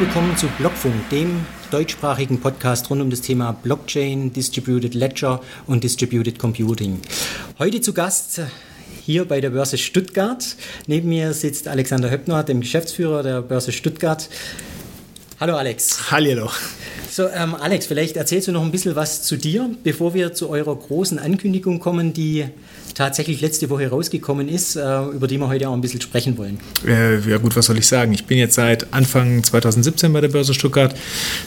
Willkommen zu Blockfunk, dem deutschsprachigen Podcast rund um das Thema Blockchain, Distributed Ledger und Distributed Computing. Heute zu Gast hier bei der Börse Stuttgart. Neben mir sitzt Alexander Höppner, dem Geschäftsführer der Börse Stuttgart. Hallo Alex. Hallo. So, ähm, Alex, vielleicht erzählst du noch ein bisschen was zu dir, bevor wir zu eurer großen Ankündigung kommen, die tatsächlich letzte Woche rausgekommen ist, äh, über die wir heute auch ein bisschen sprechen wollen. Äh, ja gut, was soll ich sagen? Ich bin jetzt seit Anfang 2017 bei der Börse Stuttgart.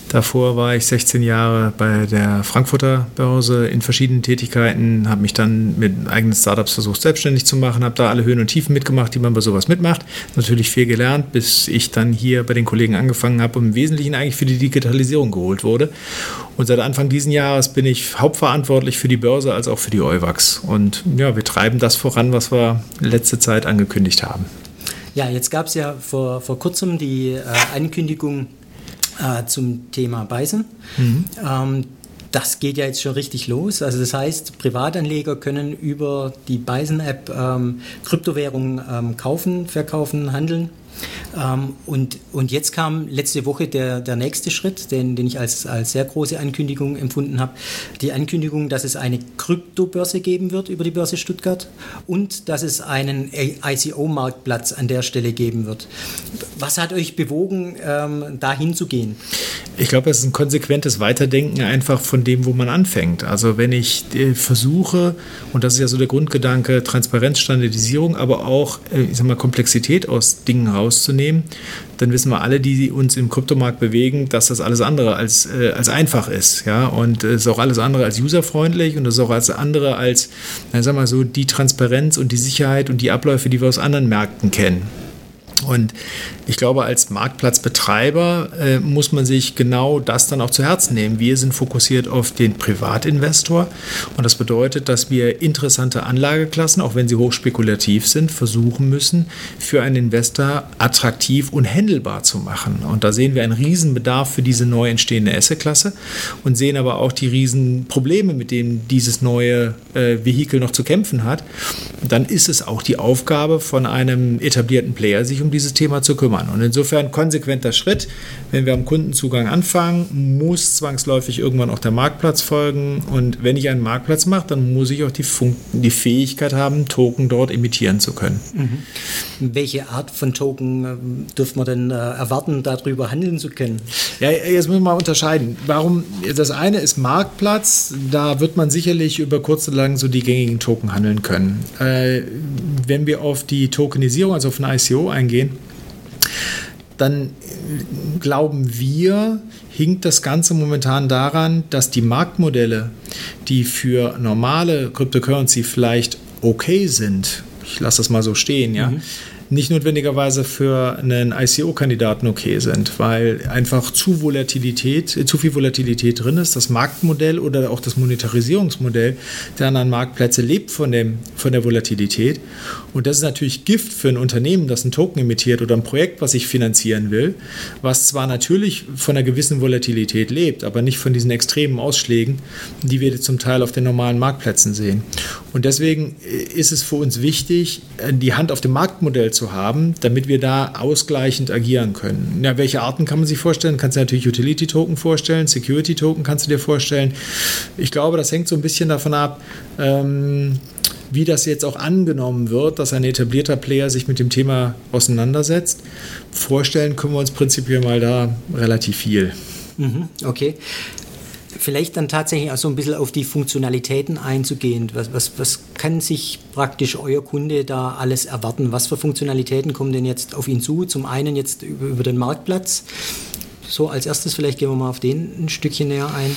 Davor war ich 16 Jahre bei der Frankfurter Börse in verschiedenen Tätigkeiten, habe mich dann mit eigenen Startups versucht, selbstständig zu machen, habe da alle Höhen und Tiefen mitgemacht, die man bei sowas mitmacht. Natürlich viel gelernt, bis ich dann hier bei den Kollegen angefangen habe und im Wesentlichen eigentlich für die Digitalisierung geholt wurde. Und seit Anfang diesen Jahres bin ich hauptverantwortlich für die Börse als auch für die Euwax. Und ja, wir treiben das voran, was wir letzte Zeit angekündigt haben. Ja, jetzt gab es ja vor, vor kurzem die äh, Ankündigung äh, zum Thema Bison. Mhm. Ähm, das geht ja jetzt schon richtig los. Also das heißt, Privatanleger können über die Bison-App ähm, Kryptowährungen ähm, kaufen, verkaufen, handeln. Ähm, und, und jetzt kam letzte Woche der, der nächste Schritt, den, den ich als, als sehr große Ankündigung empfunden habe. Die Ankündigung, dass es eine Kryptobörse geben wird über die Börse Stuttgart und dass es einen ICO-Marktplatz an der Stelle geben wird. Was hat euch bewogen, ähm, dahin zu gehen? Ich glaube, es ist ein konsequentes Weiterdenken einfach von dem, wo man anfängt. Also wenn ich äh, versuche, und das ist ja so der Grundgedanke, Transparenz, Standardisierung, aber auch äh, ich sag mal, Komplexität aus Dingen rauszunehmen, dann wissen wir alle, die uns im Kryptomarkt bewegen, dass das alles andere als, äh, als einfach ist. Ja? Und es ist auch alles andere als userfreundlich und es ist auch alles andere als, na, sag mal so, die Transparenz und die Sicherheit und die Abläufe, die wir aus anderen Märkten kennen. Und ich glaube, als Marktplatzbetreiber äh, muss man sich genau das dann auch zu Herzen nehmen. Wir sind fokussiert auf den Privatinvestor und das bedeutet, dass wir interessante Anlageklassen, auch wenn sie hochspekulativ sind, versuchen müssen, für einen Investor attraktiv und händelbar zu machen. Und da sehen wir einen Riesenbedarf für diese neu entstehende Assetklasse und sehen aber auch die Riesenprobleme, mit denen dieses neue äh, Vehikel noch zu kämpfen hat. Und dann ist es auch die Aufgabe von einem etablierten Player, sich um dieses Thema zu kümmern. Und insofern konsequenter Schritt. Wenn wir am Kundenzugang anfangen, muss zwangsläufig irgendwann auch der Marktplatz folgen. Und wenn ich einen Marktplatz mache, dann muss ich auch die, Fun die Fähigkeit haben, Token dort emittieren zu können. Mhm. Welche Art von Token äh, dürfen wir denn äh, erwarten, darüber handeln zu können? Ja, jetzt müssen wir mal unterscheiden. Warum? Das eine ist Marktplatz. Da wird man sicherlich über kurz oder lang so die gängigen Token handeln können. Äh, wenn wir auf die Tokenisierung, also auf ein ICO eingehen, gehen, dann glauben wir, hinkt das Ganze momentan daran, dass die Marktmodelle, die für normale Cryptocurrency vielleicht okay sind, ich lasse das mal so stehen, ja, mhm nicht notwendigerweise für einen ICO-Kandidaten okay sind, weil einfach zu Volatilität, zu viel Volatilität drin ist. Das Marktmodell oder auch das Monetarisierungsmodell der anderen Marktplätze lebt von, dem, von der Volatilität. Und das ist natürlich Gift für ein Unternehmen, das einen Token emittiert oder ein Projekt, was ich finanzieren will, was zwar natürlich von einer gewissen Volatilität lebt, aber nicht von diesen extremen Ausschlägen, die wir zum Teil auf den normalen Marktplätzen sehen. Und deswegen ist es für uns wichtig, die Hand auf dem Marktmodell zu haben, damit wir da ausgleichend agieren können. Ja, welche Arten kann man sich vorstellen? Kannst du natürlich Utility-Token vorstellen, Security-Token kannst du dir vorstellen. Ich glaube, das hängt so ein bisschen davon ab, ähm, wie das jetzt auch angenommen wird, dass ein etablierter Player sich mit dem Thema auseinandersetzt. Vorstellen können wir uns prinzipiell mal da relativ viel. Mhm, okay vielleicht dann tatsächlich auch so ein bisschen auf die Funktionalitäten einzugehen. Was, was, was kann sich praktisch euer Kunde da alles erwarten? Was für Funktionalitäten kommen denn jetzt auf ihn zu? Zum einen jetzt über, über den Marktplatz. So als erstes vielleicht gehen wir mal auf den ein Stückchen näher ein.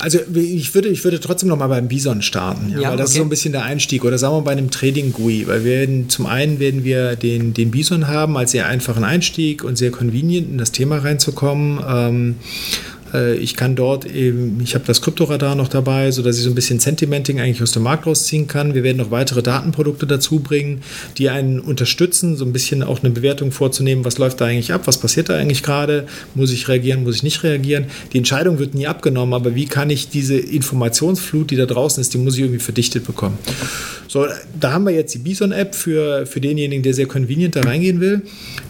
Also ich würde, ich würde trotzdem noch mal beim Bison starten, ja, ja weil das okay. ist so ein bisschen der Einstieg. Oder sagen wir bei einem Trading GUI, weil wir werden, zum einen werden wir den, den Bison haben als sehr einfachen Einstieg und sehr convenient in das Thema reinzukommen. Ähm, Äh, ich kann dort eben, ich habe das Kryptoradar noch dabei, sodass ich so ein bisschen Sentimenting eigentlich aus dem Markt rausziehen kann. Wir werden noch weitere Datenprodukte dazu bringen, die einen unterstützen, so ein bisschen auch eine Bewertung vorzunehmen, was läuft da eigentlich ab, was passiert da eigentlich gerade, muss ich reagieren, muss ich nicht reagieren. Die Entscheidung wird nie abgenommen, aber wie kann ich diese Informationsflut, die da draußen ist, die muss ich irgendwie verdichtet bekommen. So, da haben wir jetzt die Bison-App für, für denjenigen, der sehr convenient da reingehen will.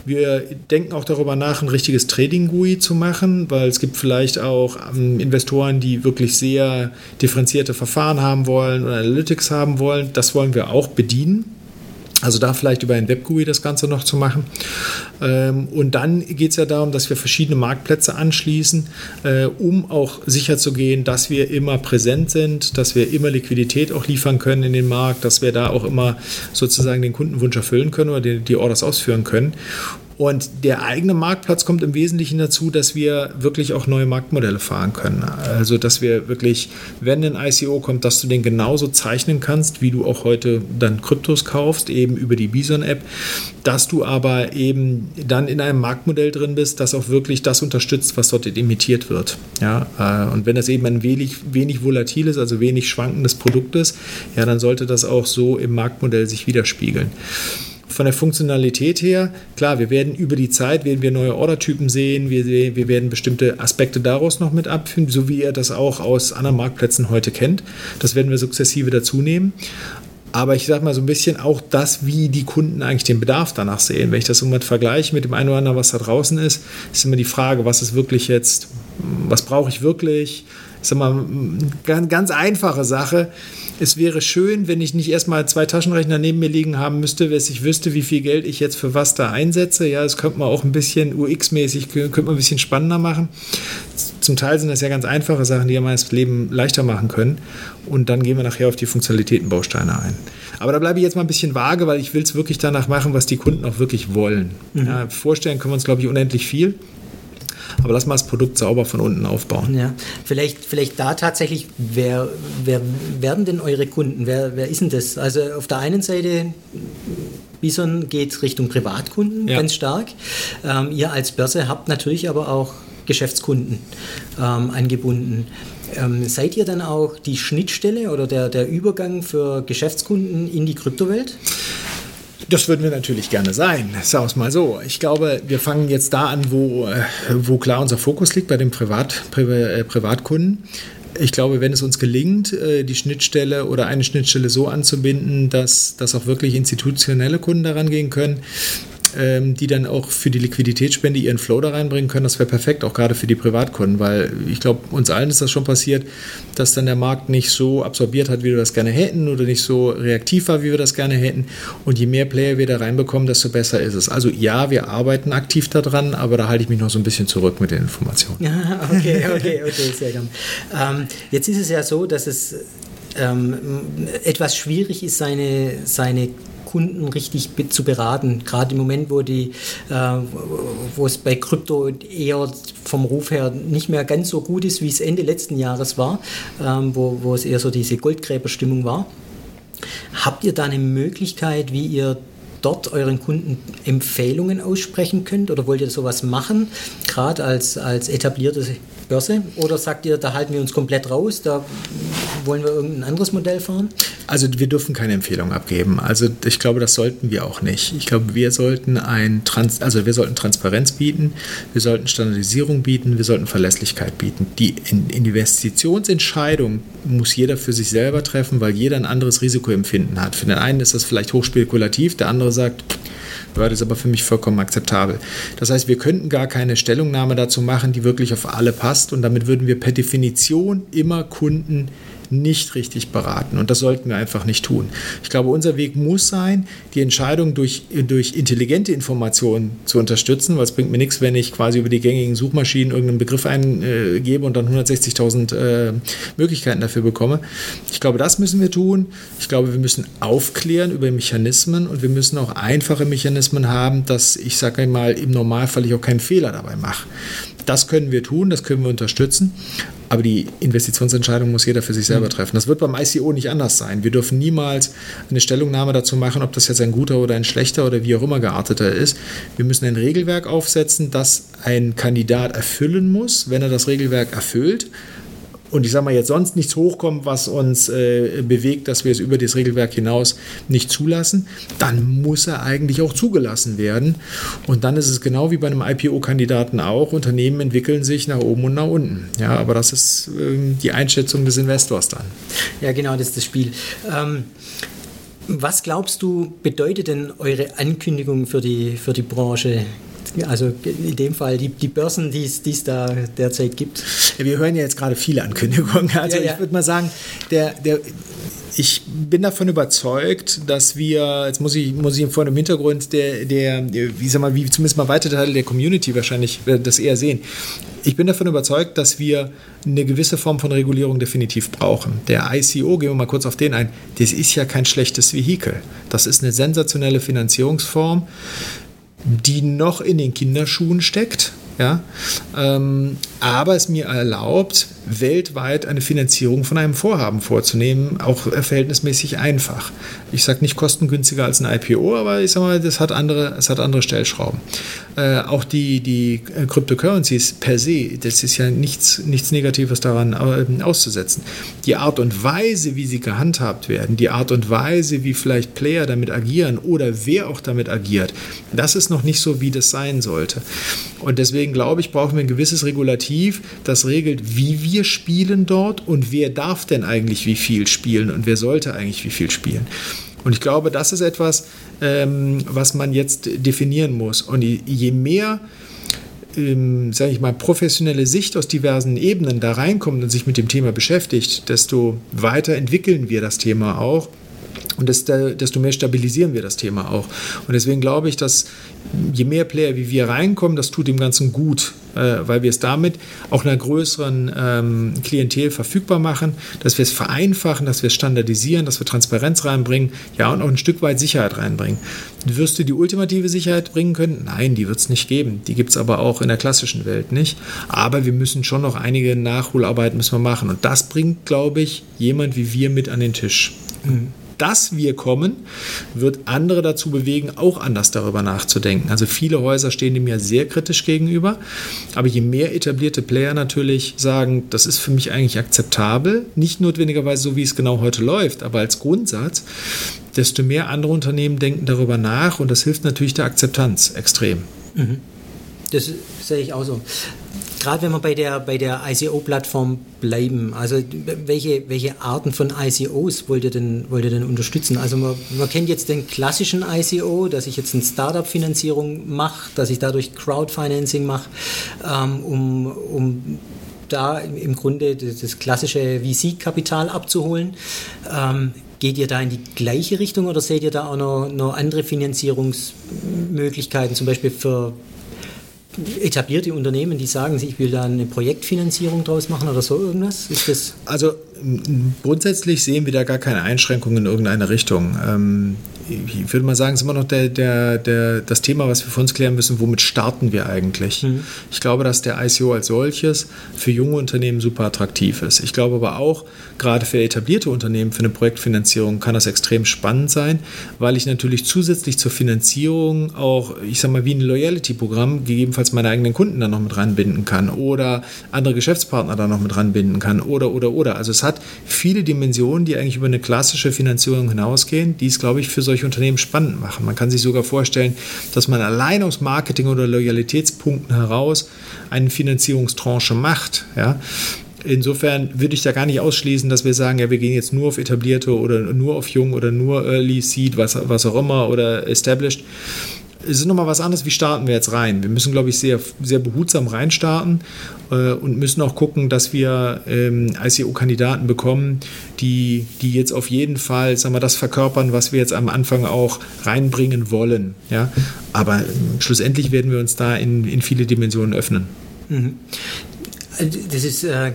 Wir denken auch darüber nach, ein richtiges Trading-GUI zu machen, weil es gibt vielleicht auch ähm, Investoren, die wirklich sehr differenzierte Verfahren haben wollen oder Analytics haben wollen. Das wollen wir auch bedienen. Also da vielleicht über ein Web-GUI das Ganze noch zu machen. Ähm, und dann geht es ja darum, dass wir verschiedene Marktplätze anschließen, äh, um auch sicherzugehen, dass wir immer präsent sind, dass wir immer Liquidität auch liefern können in den Markt, dass wir da auch immer sozusagen den Kundenwunsch erfüllen können oder die, Orders ausführen können. Und der eigene Marktplatz kommt im Wesentlichen dazu, dass wir wirklich auch neue Marktmodelle fahren können. Also, dass wir wirklich, wenn ein ICO kommt, dass du den genauso zeichnen kannst, wie du auch heute dann Kryptos kaufst, eben über die Bison-App, dass du aber eben dann in einem Marktmodell drin bist, das auch wirklich das unterstützt, was dort imitiert wird. Ja, äh, und wenn das eben ein wenig, wenig volatiles, also wenig schwankendes Produkt ist, ja, dann sollte das auch so im Marktmodell sich widerspiegeln von der Funktionalität her, klar, wir werden über die Zeit werden wir neue Ordertypen sehen, wir, wir werden bestimmte Aspekte daraus noch mit abfinden, so wie ihr das auch aus anderen Marktplätzen heute kennt. Das werden wir sukzessive dazu nehmen. Aber ich sage mal so ein bisschen auch das, wie die Kunden eigentlich den Bedarf danach sehen. Wenn ich das irgendwann vergleiche mit dem einen oder anderen, was da draußen ist, ist immer die Frage, was ist wirklich jetzt, was brauche ich wirklich? Ich sage mal, eine ganz einfache Sache es wäre schön, wenn ich nicht erstmal zwei Taschenrechner neben mir liegen haben müsste, dass ich wüsste, wie viel Geld ich jetzt für was da einsetze. Ja, das könnte man auch ein bisschen UX-mäßig, könnte man ein bisschen spannender machen. Zum Teil sind das ja ganz einfache Sachen, die ja das Leben leichter machen können. Und dann gehen wir nachher auf die Funktionalitätenbausteine ein. Aber da bleibe ich jetzt mal ein bisschen vage, weil ich will es wirklich danach machen, was die Kunden auch wirklich wollen. Mhm. Ja, vorstellen können wir uns, glaube ich, unendlich viel. Aber lass mal das Produkt sauber von unten aufbauen. Ja, vielleicht, vielleicht da tatsächlich, wer, wer werden denn eure Kunden? Wer, wer ist denn das? Also auf der einen Seite Bison geht Richtung Privatkunden ja. ganz stark. Ähm, ihr als Börse habt natürlich aber auch Geschäftskunden ähm, angebunden. Ähm, seid ihr dann auch die Schnittstelle oder der, der Übergang für Geschäftskunden in die Kryptowelt? Das würden wir natürlich gerne sein. Sagen wir es mal so. Ich glaube, wir fangen jetzt da an, wo, äh, wo klar unser Fokus liegt, bei den Privat, Pri äh, Privatkunden. Ich glaube, wenn es uns gelingt, äh, die Schnittstelle oder eine Schnittstelle so anzubinden, dass, dass auch wirklich institutionelle Kunden daran gehen können, ähm, die dann auch für die Liquiditätsspende ihren Flow da reinbringen können, das wäre perfekt, auch gerade für die Privatkunden, weil ich glaube, uns allen ist das schon passiert, dass dann der Markt nicht so absorbiert hat, wie wir das gerne hätten oder nicht so reaktiv war, wie wir das gerne hätten. Und je mehr Player wir da reinbekommen, desto besser ist es. Also ja, wir arbeiten aktiv daran, aber da halte ich mich noch so ein bisschen zurück mit den Informationen. okay, okay, okay, sehr gut. Ähm, jetzt ist es ja so, dass es ähm, etwas schwierig ist, seine, seine Kunden richtig zu beraten. Gerade im Moment, wo, die, äh, wo es bei Krypto eher vom Ruf her nicht mehr ganz so gut ist, wie es Ende letzten Jahres war, ähm, wo, wo es eher so diese Goldgräberstimmung war. Habt ihr da eine Möglichkeit, wie ihr dort euren Kunden Empfehlungen aussprechen könnt? Oder wollt ihr sowas machen, gerade als, als etablierte Börse? Oder sagt ihr, da halten wir uns komplett raus, da wollen wir irgendein anderes Modell fahren? Also wir dürfen keine Empfehlung abgeben. Also ich glaube, das sollten wir auch nicht. Ich glaube, wir sollten ein Trans also wir sollten Transparenz bieten, wir sollten Standardisierung bieten, wir sollten Verlässlichkeit bieten. Die Investitionsentscheidung muss jeder für sich selber treffen, weil jeder ein anderes Risikoempfinden hat. Für den einen ist das vielleicht hochspekulativ, der andere sagt, das ist aber für mich vollkommen akzeptabel. Das heißt, wir könnten gar keine Stellungnahme dazu machen, die wirklich auf alle passt und damit würden wir per Definition immer Kunden nicht richtig beraten. Und das sollten wir einfach nicht tun. Ich glaube, unser Weg muss sein, die Entscheidung durch, durch intelligente Informationen zu unterstützen, weil es bringt mir nichts, wenn ich quasi über die gängigen Suchmaschinen irgendeinen Begriff eingebe und dann 160.000 äh, Möglichkeiten dafür bekomme. Ich glaube, das müssen wir tun. Ich glaube, wir müssen aufklären über Mechanismen und wir müssen auch einfache Mechanismen haben, dass ich sage mal im Normalfall ich auch keinen Fehler dabei mache. Das können wir tun, das können wir unterstützen. Aber die Investitionsentscheidung muss jeder für sich selber mhm. treffen. Das wird beim ICO nicht anders sein. Wir dürfen niemals eine Stellungnahme dazu machen, ob das jetzt ein guter oder ein schlechter oder wie auch immer gearteter ist. Wir müssen ein Regelwerk aufsetzen, das ein Kandidat erfüllen muss. Wenn er das Regelwerk erfüllt, und ich sage mal jetzt sonst nichts hochkommt, was uns äh, bewegt, dass wir es über das Regelwerk hinaus nicht zulassen, dann muss er eigentlich auch zugelassen werden. Und dann ist es genau wie bei einem IPO-Kandidaten auch, Unternehmen entwickeln sich nach oben und nach unten. Ja, aber das ist äh, die Einschätzung des Investors dann. Ja, genau, das ist das Spiel. Ähm was glaubst du, bedeutet denn eure Ankündigung für die, für die Branche? Also in dem Fall die, die Börsen, die es da derzeit gibt. Ja, wir hören ja jetzt gerade viele Ankündigungen. Also ja, ja. ich würde mal sagen, der, der, ich bin davon überzeugt, dass wir, jetzt muss ich, muss ich vor dem Hintergrund der, der, wie sag mal, wie zumindest mal weite Teile der Community wahrscheinlich äh, das eher sehen. Ich bin davon überzeugt, dass wir eine gewisse Form von Regulierung definitiv brauchen. Der ICO, gehen wir mal kurz auf den ein, das ist ja kein schlechtes Vehikel. Das ist eine sensationelle Finanzierungsform die noch in den Kinderschuhen steckt. Ja? Ähm, aber es mir erlaubt, weltweit eine Finanzierung von einem Vorhaben vorzunehmen, auch verhältnismäßig einfach. Ich sage nicht kostengünstiger als ein IPO, aber ich sage mal, das hat andere, es hat andere Stellschrauben. Äh, auch die, die Cryptocurrencies per se, das ist ja nichts, nichts Negatives daran äh, auszusetzen. Die Art und Weise, wie sie gehandhabt werden, die Art und Weise, wie vielleicht Player damit agieren oder wer auch damit agiert, das ist noch nicht so, wie das sein sollte. Und deswegen glaube ich, brauchen wir ein gewisses Regulativ, das regelt, wie wir spielen dort und wer darf denn eigentlich wie viel spielen und wer sollte eigentlich wie viel spielen. Und ich glaube, das ist etwas, ähm, was man jetzt definieren muss. Und je mehr ähm, sage ich mal, professionelle Sicht aus diversen Ebenen da reinkommt und sich mit dem Thema beschäftigt, desto weiter entwickeln wir das Thema auch. Und desto mehr stabilisieren wir das Thema auch. Und deswegen glaube ich, dass je mehr Player wie wir reinkommen, das tut dem Ganzen gut, äh, weil wir es damit auch einer größeren ähm, Klientel verfügbar machen, dass wir es vereinfachen, dass wir es standardisieren, dass wir Transparenz reinbringen, ja, und auch ein Stück weit Sicherheit reinbringen. Wirst du die ultimative Sicherheit bringen können? Nein, die wird es nicht geben. Die gibt es aber auch in der klassischen Welt nicht. Aber wir müssen schon noch einige Nachholarbeiten müssen wir machen. Und das bringt, glaube ich, jemand wie wir mit an den Tisch. Mhm dass wir kommen, wird andere dazu bewegen, auch anders darüber nachzudenken. Also viele Häuser stehen dem ja sehr kritisch gegenüber. Aber je mehr etablierte Player natürlich sagen, das ist für mich eigentlich akzeptabel, nicht notwendigerweise so, wie es genau heute läuft, aber als Grundsatz, desto mehr andere Unternehmen denken darüber nach und das hilft natürlich der Akzeptanz extrem. Mhm. Das sehe ich auch so gerade wenn wir bei der, bei der ICO-Plattform bleiben, also welche, welche Arten von ICOs wollt ihr denn, wollt ihr denn unterstützen? Also man, man kennt jetzt den klassischen ICO, dass ich jetzt eine Startup-Finanzierung mache, dass ich dadurch Crowdfinancing mache, ähm, um, um da im Grunde das, klassische VC-Kapital abzuholen. Ähm, Geht ihr da in die gleiche Richtung oder seht ihr da auch noch, noch andere Finanzierungsmöglichkeiten, zum Beispiel für etablierte Unternehmen, die sagen, ich will da eine Projektfinanzierung draus machen oder so irgendwas? Ist das also grundsätzlich sehen wir da gar keine Einschränkungen in irgendeine Richtung. Ähm, ich würde mal sagen, es ist immer noch der, der, der, das Thema, was wir für uns klären müssen, womit starten wir eigentlich? Mhm. Ich glaube, dass der ICO als solches für junge Unternehmen super attraktiv ist. Ich glaube aber auch, gerade für etablierte Unternehmen, für eine Projektfinanzierung kann das extrem spannend sein, weil ich natürlich zusätzlich zur Finanzierung auch, ich sag mal, wie ein Loyalty-Programm gegebenenfalls meine eigenen Kunden dann noch mit ranbinden kann oder andere Geschäftspartner da noch mit ranbinden kann oder, oder, oder. Also es hat viele Dimensionen, die eigentlich über eine klassische Finanzierung hinausgehen, die es, glaube ich, für solche solche Unternehmen spannend machen. Man kann sich sogar vorstellen, dass man allein aus Marketing- oder Loyalitätspunkten heraus eine Finanzierungstranche macht. Ja? Insofern würde ich da gar nicht ausschließen, dass wir sagen, ja, wir gehen jetzt nur auf etablierte oder nur auf jung oder nur Early Seed, was, was auch immer oder Established es ist nochmal was anderes, wie starten wir jetzt rein? Wir müssen, glaube ich, sehr, sehr behutsam reinstarten äh, und müssen auch gucken, dass wir ähm, ICO-Kandidaten bekommen, die, die jetzt auf jeden Fall sagen wir, das verkörpern, was wir jetzt am Anfang auch reinbringen wollen. Ja? Aber äh, schlussendlich werden wir uns da in, in viele Dimensionen öffnen. Mhm Das ist äh,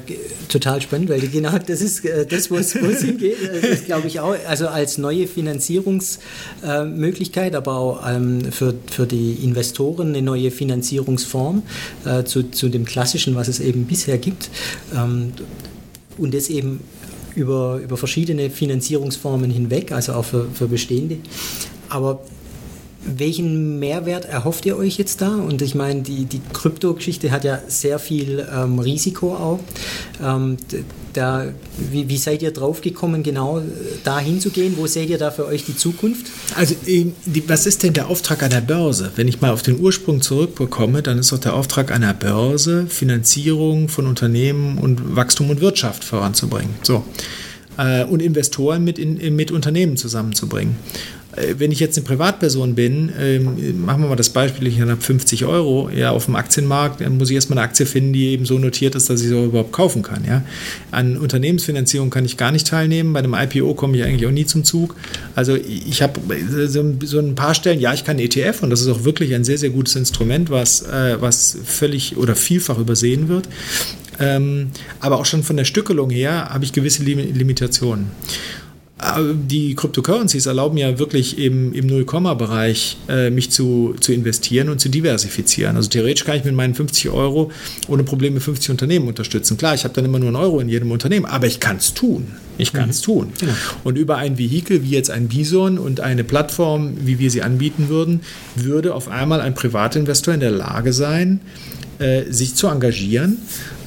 total spannend, weil genau das ist äh, das, wo es hingeht. Das glaube ich auch. Also als neue Finanzierungsmöglichkeit, äh, aber auch ähm, für, für die Investoren eine neue Finanzierungsform äh, zu, zu dem klassischen, was es eben bisher gibt. Ähm, und das eben über, über verschiedene Finanzierungsformen hinweg, also auch für, für bestehende. Aber welchen Mehrwert erhofft ihr euch jetzt da? Und ich meine, die, die Krypto-Geschichte hat ja sehr viel ähm, Risiko auch. Ähm, da, wie, wie, seid ihr draufgekommen, genau äh, da hinzugehen? Wo seht ihr da für euch die Zukunft? Also, die, was ist denn der Auftrag einer Börse? Wenn ich mal auf den Ursprung zurückbekomme, dann ist doch der Auftrag einer Börse, Finanzierung von Unternehmen und Wachstum und Wirtschaft voranzubringen. So. Äh, und Investoren mit, in, mit Unternehmen zusammenzubringen. Äh, wenn ich jetzt eine Privatperson bin, ähm, machen wir mal das Beispiel, ich habe 50 Euro ja, auf dem Aktienmarkt, dann muss ich erstmal eine Aktie finden, die eben so notiert ist, dass ich sie überhaupt kaufen kann. Ja. An Unternehmensfinanzierung kann ich gar nicht teilnehmen, bei einem IPO komme ich eigentlich auch nie zum Zug. Also ich habe so, so ein paar Stellen, ja, ich kann ETF und das ist auch wirklich ein sehr, sehr gutes Instrument, was, äh, was völlig oder vielfach übersehen wird. Ähm, aber auch schon von der Stückelung her habe ich gewisse Limitationen die Cryptocurrencies erlauben ja wirklich im, im Null-Komma-Bereich äh, mich zu, zu investieren und zu diversifizieren. Also theoretisch kann ich mit meinen 50 Euro ohne Probleme 50 Unternehmen unterstützen. Klar, ich habe dann immer nur einen Euro in jedem Unternehmen, aber ich kann es tun. Ich kann es mhm. tun. Genau. Und über ein Vehikel wie jetzt ein Bison und eine Plattform, wie wir sie anbieten würden, würde auf einmal ein Privatinvestor in der Lage sein, äh, sich zu engagieren.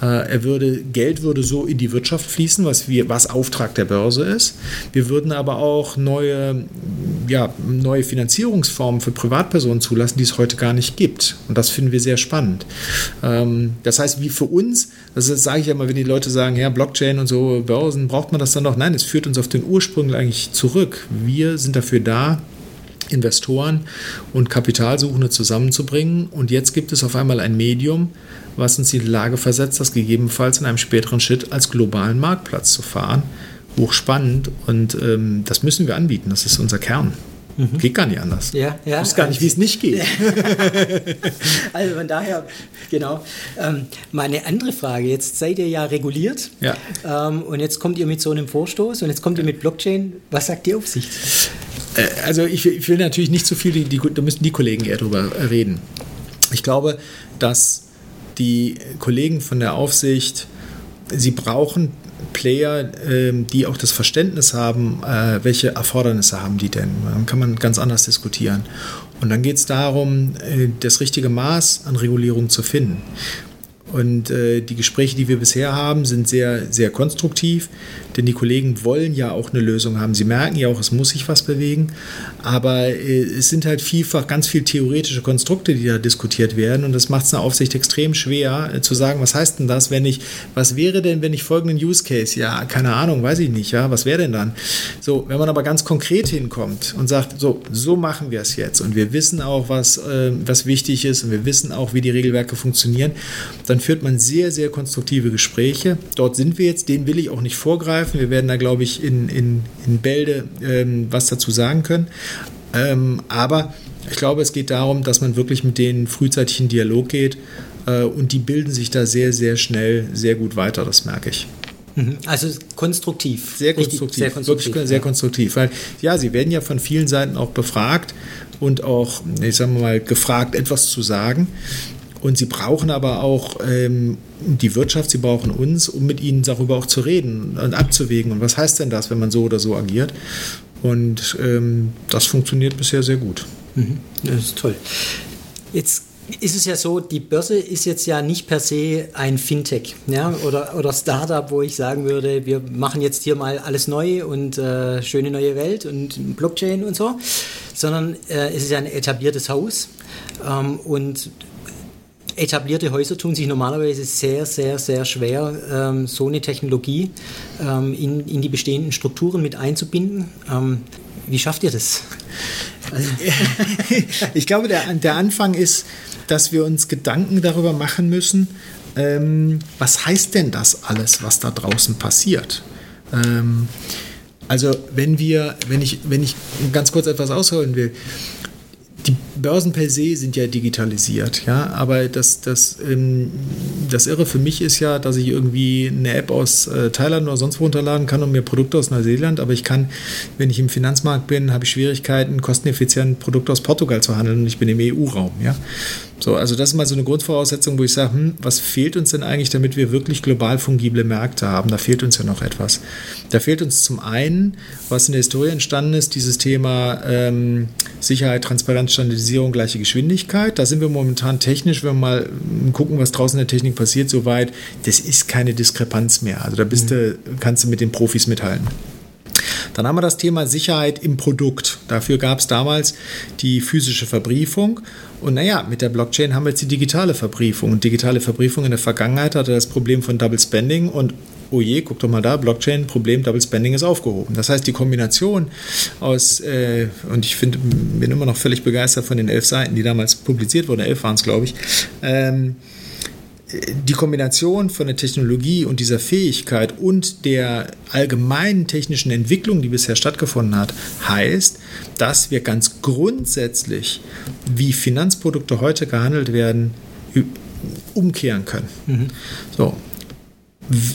Äh, er würde, Geld würde so in die Wirtschaft fließen, was, wir, was Auftrag der Börse ist. Wir würden aber auch neue, ja, neue Finanzierungsformen für Privatpersonen zulassen, die es heute gar nicht gibt. Und das finden wir sehr spannend. Ähm, das heißt, wie für uns, das sage ich ja mal, wenn die Leute sagen, ja, Blockchain und so, Börsen, braucht man das dann noch? Nein, es führt uns auf den Ursprung eigentlich zurück. Wir sind dafür da, Investoren und Kapitalsuchende zusammenzubringen. Und jetzt gibt es auf einmal ein Medium, was uns in die Lage versetzt, das gegebenenfalls in einem späteren Schritt als globalen Marktplatz zu fahren. Hochspannend und ähm, das müssen wir anbieten, das ist unser Kern. Mhm. Geht gar nicht anders. Ja, ja. Ich weiß gar nicht, wie es nicht geht. also von daher, genau. Ähm, meine andere Frage, jetzt seid ihr ja reguliert ja. Ähm, und jetzt kommt ihr mit so einem Vorstoß und jetzt kommt ihr mit Blockchain. Was sagt die Aufsicht? Äh, also ich, ich, will natürlich nicht zu viel, die, die, da müssen die Kollegen eher drüber reden. Ich glaube, dass die Kollegen von der Aufsicht, sie brauchen Player, ähm, die auch das Verständnis haben, äh, welche Erfordernisse haben die denn. Dann kann man ganz anders diskutieren. Und dann geht es darum, äh, das richtige Maß an Regulierung zu finden. Und die Gespräche, die wir bisher haben, sind sehr, sehr konstruktiv, denn die Kollegen wollen ja auch eine Lösung haben. Sie merken ja auch, es muss sich was bewegen, aber äh, es sind halt vielfach ganz viel theoretische Konstrukte, die da diskutiert werden und das macht es einer Aufsicht extrem schwer äh, zu sagen, was heißt denn das, wenn ich, was wäre denn, wenn ich folgenden Use Case, ja, keine Ahnung, weiß ich nicht, ja, was wäre denn dann? So, wenn man aber ganz konkret hinkommt und sagt, so, so machen wir es jetzt und wir wissen auch, was, äh, was wichtig ist und wir wissen auch, wie die Regelwerke funktionieren, dann führt man sehr, sehr konstruktive Gespräche. Dort sind wir jetzt, denen will ich auch nicht vorgreifen. Wir werden da, glaube ich, in, in, in Bälde ähm, was dazu sagen können. Ähm, aber ich glaube, es geht darum, dass man wirklich mit denen frühzeitig in Dialog geht äh, und die bilden sich da sehr, sehr schnell sehr gut weiter, das merke ich. Mhm. Also konstruktiv. Sehr konstruktiv. sehr konstruktiv. Wirklich sehr konstruktiv. Weil, ja, sie werden ja von vielen Seiten auch befragt und auch, ich sage mal, gefragt, etwas zu sagen. Und sie brauchen aber auch ähm, die Wirtschaft, sie brauchen uns, um mit ihnen darüber auch zu reden und abzuwägen. Und was heißt denn das, wenn man so oder so agiert? Und ähm, das funktioniert bisher sehr gut. Mhm. Das ist toll. Jetzt ist es ja so, die Börse ist jetzt ja nicht per se ein Fintech ja, oder, oder Startup, wo ich sagen würde, wir machen jetzt hier mal alles neu und äh, schöne neue Welt und Blockchain und so, sondern äh, es ist ja ein etabliertes Haus ähm, und etablierte Häuser tun sich normalerweise sehr, sehr, sehr schwer, ähm, so eine Technologie ähm, in, in die bestehenden Strukturen mit einzubinden. Ähm, wie schafft ihr das? ich glaube, der, der Anfang ist, dass wir uns Gedanken darüber machen müssen, ähm, was heißt denn das alles, was da draußen passiert? Ähm, also wenn wir, wenn ich, wenn ich ganz kurz etwas ausholen will, die Börsen per se sind ja digitalisiert, ja, aber das, das, ähm, das Irre für mich ist ja, dass ich irgendwie eine App aus äh, Thailand oder sonst wo runterladen kann und mir Produkte aus Neuseeland, aber ich kann, wenn ich im Finanzmarkt bin, habe ich Schwierigkeiten, kosteneffizient Produkte aus Portugal zu handeln und ich bin im EU-Raum, ja. So, also das ist mal so eine Grundvoraussetzung, wo ich sage, hm, was fehlt uns denn eigentlich, damit wir wirklich global fungible Märkte haben? Da fehlt uns ja noch etwas. Da fehlt uns zum einen, was in der Historie entstanden ist, dieses Thema ähm, Sicherheit, Transparenz, Standardisierung, gleiche Geschwindigkeit. Da sind wir momentan technisch, wenn wir mal gucken, was draußen in der Technik passiert, soweit, das ist keine Diskrepanz mehr. Also da bist mhm. du, kannst du mit den Profis mithalten. Dann haben wir das Thema Sicherheit im Produkt. Dafür gab es damals die physische Verbriefung. Und naja, mit der Blockchain haben wir jetzt die digitale Verbriefung. Und digitale Verbriefung in der Vergangenheit hatte das Problem von Double Spending und oh je, guck doch mal da, Blockchain, Problem, Double Spending ist aufgehoben. Das heißt, die Kombination aus, äh, und ich find, bin immer noch völlig begeistert von den elf Seiten, die damals publiziert wurden, elf waren es, glaube ich, ähm, die Kombination von der Technologie und dieser Fähigkeit und der allgemeinen technischen Entwicklung, die bisher stattgefunden hat, heißt, dass wir ganz grundsätzlich, wie Finanzprodukte heute gehandelt werden, umkehren können. Mhm. So,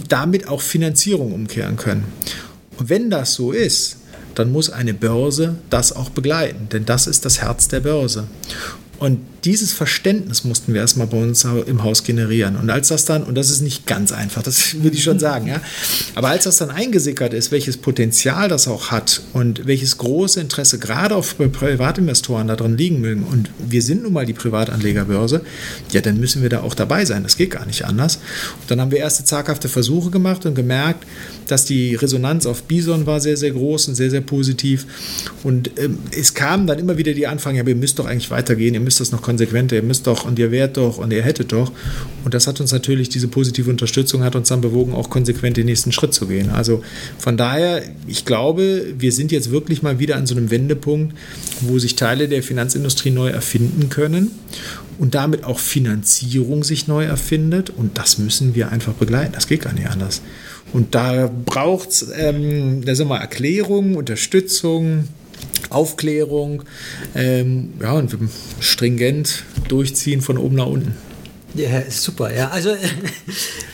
damit auch Finanzierung umkehren können. Und wenn das so ist, dann muss eine Börse das auch begleiten, denn das ist das Herz der Börse. Und dieses Verständnis mussten wir erstmal bei uns im Haus generieren. Und als das dann, und das ist nicht ganz einfach, das würde ich schon sagen, ja, aber als das dann eingesickert ist, welches Potenzial das auch hat und welches große Interesse gerade auf Privatinvestoren da drin liegen mögen, und wir sind nun mal die Privatanlegerbörse, ja, dann müssen wir da auch dabei sein. Das geht gar nicht anders. Und dann haben wir erste zaghafte Versuche gemacht und gemerkt, dass die Resonanz auf Bison war sehr, sehr groß und sehr, sehr positiv. Und ähm, es kamen dann immer wieder die Anfragen, ja, ihr müsst doch eigentlich weitergehen, ihr müsst das noch konsequenter, ihr müsst doch und ihr wärt doch und ihr hättet doch. Und das hat uns natürlich, diese positive Unterstützung hat uns dann bewogen, auch konsequent den nächsten Schritt zu gehen. Also von daher, ich glaube, wir sind jetzt wirklich mal wieder an so einem Wendepunkt, wo sich Teile der Finanzindustrie neu erfinden können und damit auch Finanzierung sich neu erfindet. Und das müssen wir einfach begleiten. Das geht gar nicht anders. Und da braucht es ähm, Erklärung, Unterstützung, Aufklärung ähm, ja, und stringent durchziehen von oben nach unten. Ja, super, ja. Also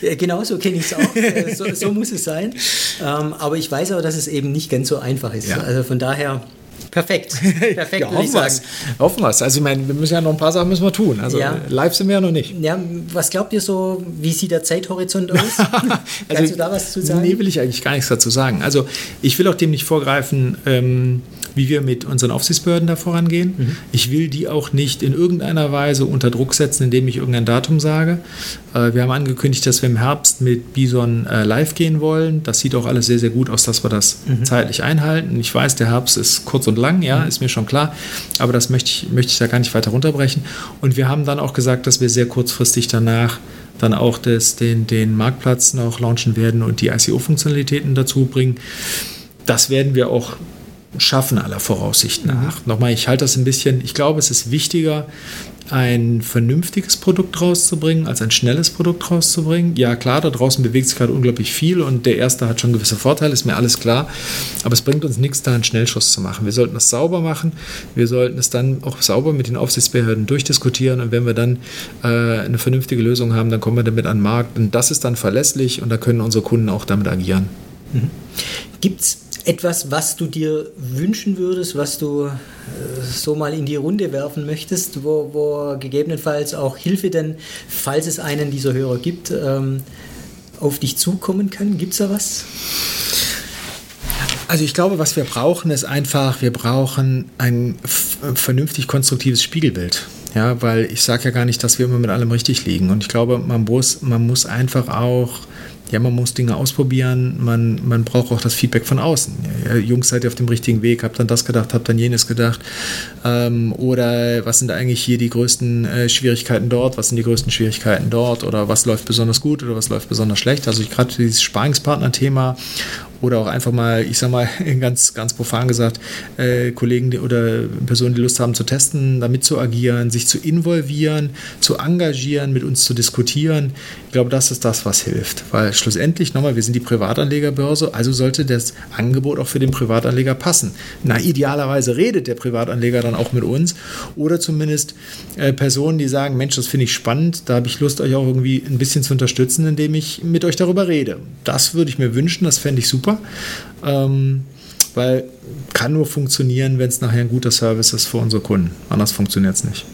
genau so kenne ich es auch. Äh, so, so, muss es sein. Ähm, aber ich weiß auch, dass es eben nicht ganz so einfach ist. Ja. Also von daher Perfekt. Perfekt, ja, hoffen wir es. Hoffen wir es. Also, ich meine, wir müssen ja noch ein paar Sachen müssen wir tun. Also, ja. live sind wir ja noch nicht. Ja, was glaubt ihr so, wie sieht der Zeithorizont aus? Kannst also, du da was zu sagen? Nee, will ich eigentlich gar nichts dazu sagen. Also, ich will auch dem nicht vorgreifen, ähm, wie wir mit unseren Aufsichtsbehörden da vorangehen. Mhm. Ich will die auch nicht in irgendeiner Weise unter Druck setzen, indem ich irgendein Datum sage. Äh, wir haben angekündigt, dass wir im Herbst mit Bison äh, live gehen wollen. Das sieht auch alles sehr, sehr gut aus, dass wir das mhm. zeitlich einhalten. Ich weiß, der Herbst ist kurz und lang, ja, mhm. ist mir schon klar. Aber das möchte ich, möchte ich da gar nicht weiter runterbrechen. Und wir haben dann auch gesagt, dass wir sehr kurzfristig danach dann auch das, den, den Marktplatz noch launchen werden und die ICO-Funktionalitäten dazu bringen. Das werden wir auch schaffen, aller Voraussicht nach. Mhm. Nochmal, ich halte das ein bisschen, ich glaube, es ist wichtiger, ein vernünftiges Produkt rauszubringen, als ein schnelles Produkt rauszubringen. Ja, klar, da draußen bewegt sich gerade unglaublich viel und der erste hat schon gewisse Vorteile, ist mir alles klar. Aber es bringt uns nichts, da einen Schnellschuss zu machen. Wir sollten das sauber machen. Wir sollten es dann auch sauber mit den Aufsichtsbehörden durchdiskutieren und wenn wir dann äh, eine vernünftige Lösung haben, dann kommen wir damit an den Markt und das ist dann verlässlich und da können unsere Kunden auch damit agieren. Mhm. Gibt es etwas, was du dir wünschen würdest, was du äh, so mal in die Runde werfen möchtest, wo, wo, gegebenenfalls auch Hilfe denn, falls es einen dieser Hörer gibt, ähm, auf dich zukommen kann? Gibt es da was? Also ich glaube, was wir brauchen, ist einfach, wir brauchen ein vernünftig konstruktives Spiegelbild. Ja, weil ich sage ja gar nicht, dass wir immer mit allem richtig liegen. Und ich glaube, man muss, man muss einfach auch ja, man muss Dinge ausprobieren, man, man braucht auch das Feedback von außen. Ja, Jungs, seid ihr auf dem richtigen Weg, habt dann das gedacht, habt dann jenes gedacht. Ähm, oder was sind eigentlich hier die größten äh, Schwierigkeiten dort, was sind die größten Schwierigkeiten dort oder was läuft besonders gut oder was läuft besonders schlecht. Also gerade dieses Sparingspartner-Thema oder auch einfach mal, ich sag mal, ganz, ganz profan gesagt, äh, Kollegen die, oder Personen, die Lust haben zu testen, damit zu agieren, sich zu involvieren, zu engagieren, mit uns zu diskutieren. Ich glaube, das ist das, was hilft. Weil schlussendlich, nochmal, wir sind die Privatanlegerbörse, also sollte das Angebot auch für den Privatanleger passen. Na, idealerweise redet der Privatanleger dann auch mit uns oder zumindest äh, Personen, die sagen, Mensch, das finde ich spannend, da habe ich Lust, euch auch irgendwie ein bisschen zu unterstützen, indem ich mit euch darüber rede. Das würde ich mir wünschen, das fände ich super. Ähm, weil kann nur funktionieren, wenn es nachher ein guter Service ist für unsere Kunden. Anders funktioniert es nicht.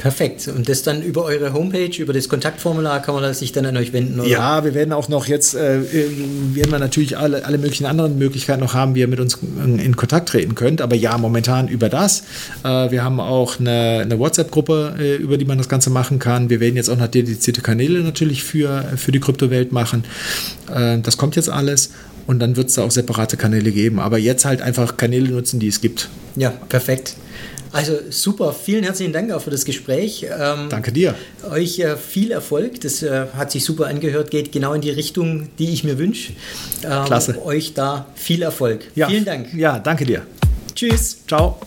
Perfekt. Und das dann über eure Homepage, über das Kontaktformular kann man sich dann an euch wenden? Oder? Ja, wir werden auch noch jetzt, äh, werden wir natürlich alle, alle möglichen anderen Möglichkeiten noch haben, wie ihr mit uns in, Kontakt treten könnt. Aber ja, momentan über das. Äh, wir haben auch eine, eine WhatsApp-Gruppe, äh, über die man das Ganze machen kann. Wir werden jetzt auch noch dedizierte Kanäle natürlich für, für die Kryptowelt machen. Äh, das kommt jetzt alles. Und dann wird es da auch separate Kanäle geben. Aber jetzt halt einfach Kanäle nutzen, die es gibt. Ja, perfekt. Also super, vielen herzlichen Dank auch für das Gespräch. Ähm, Danke dir. Euch äh, viel Erfolg, das äh, hat sich super angehört, geht genau in die Richtung, die ich mir wünsche. Ähm, Klasse. Euch da viel Erfolg. Ja. Vielen Dank. Ja, danke dir. Tschüss. Ciao.